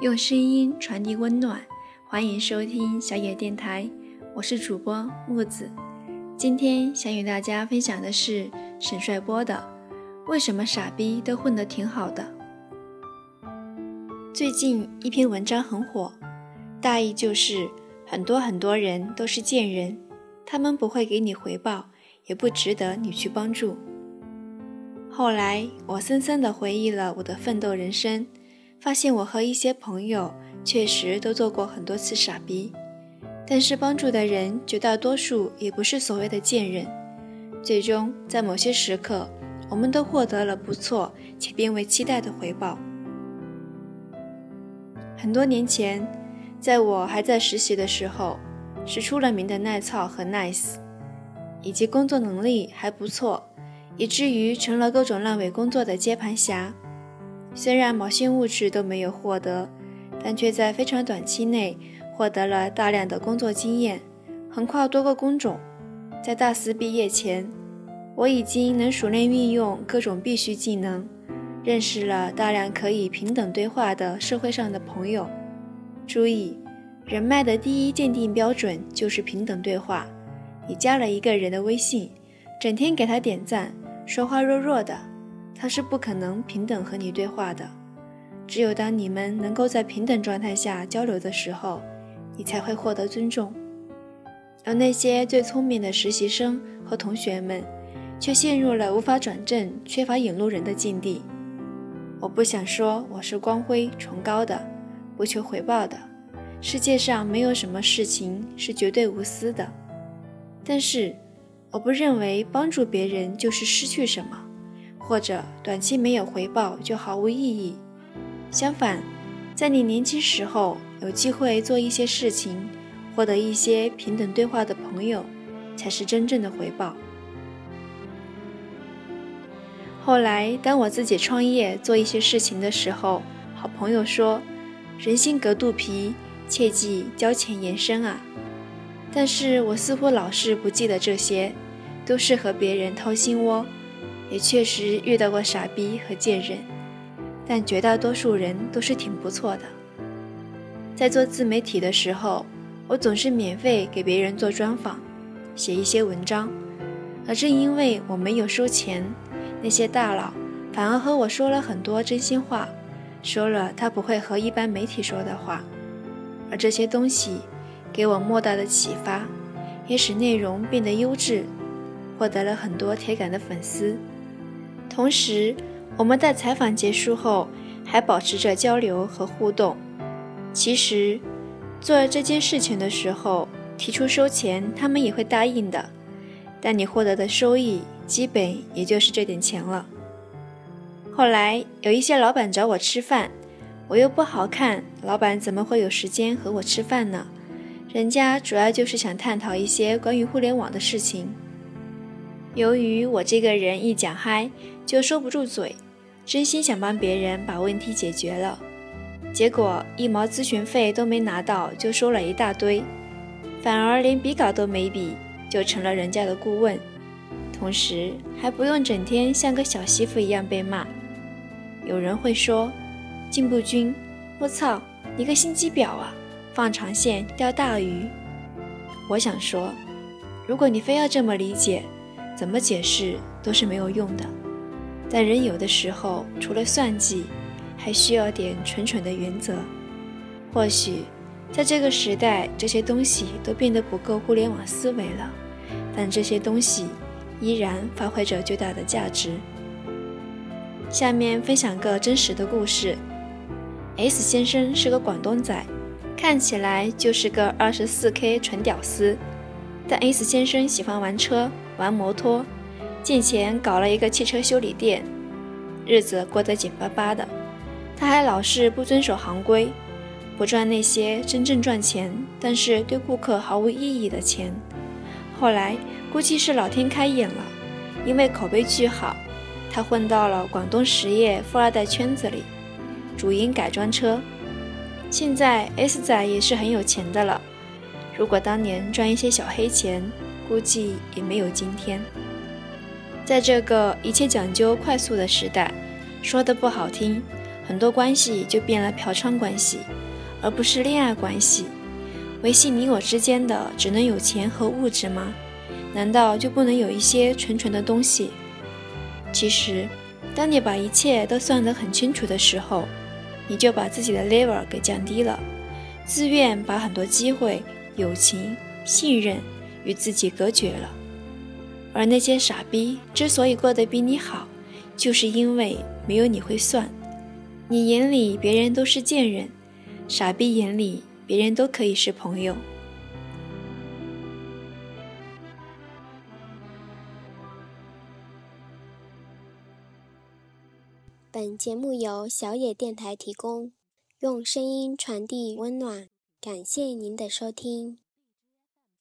用声音传递温暖，欢迎收听小野电台，我是主播木子。今天想与大家分享的是沈帅波的《为什么傻逼都混得挺好的》。最近一篇文章很火，大意就是很多很多人都是贱人，他们不会给你回报，也不值得你去帮助。后来我深深地回忆了我的奋斗人生，发现我和一些朋友确实都做过很多次傻逼，但是帮助的人绝大多数也不是所谓的贱人，最终在某些时刻，我们都获得了不错且并未期待的回报。很多年前，在我还在实习的时候，是出了名的耐操和 nice，以及工作能力还不错。以至于成了各种烂尾工作的接盘侠。虽然某些物质都没有获得，但却在非常短期内获得了大量的工作经验，横跨多个工种。在大四毕业前，我已经能熟练运用各种必须技能，认识了大量可以平等对话的社会上的朋友。注意，人脉的第一鉴定标准就是平等对话。你加了一个人的微信，整天给他点赞。说话弱弱的，他是不可能平等和你对话的。只有当你们能够在平等状态下交流的时候，你才会获得尊重。而那些最聪明的实习生和同学们，却陷入了无法转正、缺乏引路人的境地。我不想说我是光辉崇高的，不求回报的。世界上没有什么事情是绝对无私的，但是。我不认为帮助别人就是失去什么，或者短期没有回报就毫无意义。相反，在你年轻时候有机会做一些事情，获得一些平等对话的朋友，才是真正的回报。后来，当我自己创业做一些事情的时候，好朋友说：“人心隔肚皮，切记交浅言深啊。”但是我似乎老是不记得这些，都是和别人掏心窝，也确实遇到过傻逼和贱人，但绝大多数人都是挺不错的。在做自媒体的时候，我总是免费给别人做专访，写一些文章，而正因为我没有收钱，那些大佬反而和我说了很多真心话，说了他不会和一般媒体说的话，而这些东西。给我莫大的启发，也使内容变得优质，获得了很多铁杆的粉丝。同时，我们在采访结束后还保持着交流和互动。其实，做这件事情的时候提出收钱，他们也会答应的。但你获得的收益基本也就是这点钱了。后来有一些老板找我吃饭，我又不好看，老板怎么会有时间和我吃饭呢？人家主要就是想探讨一些关于互联网的事情。由于我这个人一讲嗨就收不住嘴，真心想帮别人把问题解决了，结果一毛咨询费都没拿到就收了一大堆，反而连笔稿都没笔就成了人家的顾问，同时还不用整天像个小媳妇一样被骂。有人会说：“进步君，我操，你个心机婊啊！”放长线钓大鱼，我想说，如果你非要这么理解，怎么解释都是没有用的。但人有的时候除了算计，还需要点蠢蠢的原则。或许在这个时代，这些东西都变得不够互联网思维了，但这些东西依然发挥着巨大的价值。下面分享个真实的故事：S 先生是个广东仔。看起来就是个二十四 K 纯屌丝，但 S 先生喜欢玩车、玩摩托，借钱搞了一个汽车修理店，日子过得紧巴巴的。他还老是不遵守行规，不赚那些真正赚钱但是对顾客毫无意义的钱。后来估计是老天开眼了，因为口碑巨好，他混到了广东实业富二代圈子里，主营改装车。现在 S 仔也是很有钱的了。如果当年赚一些小黑钱，估计也没有今天。在这个一切讲究快速的时代，说的不好听，很多关系就变了嫖娼关系，而不是恋爱关系。维系你我之间的只能有钱和物质吗？难道就不能有一些纯纯的东西？其实，当你把一切都算得很清楚的时候，你就把自己的 level 给降低了，自愿把很多机会、友情、信任与自己隔绝了。而那些傻逼之所以过得比你好，就是因为没有你会算。你眼里别人都是贱人，傻逼眼里别人都可以是朋友。本节目由小野电台提供，用声音传递温暖，感谢您的收听。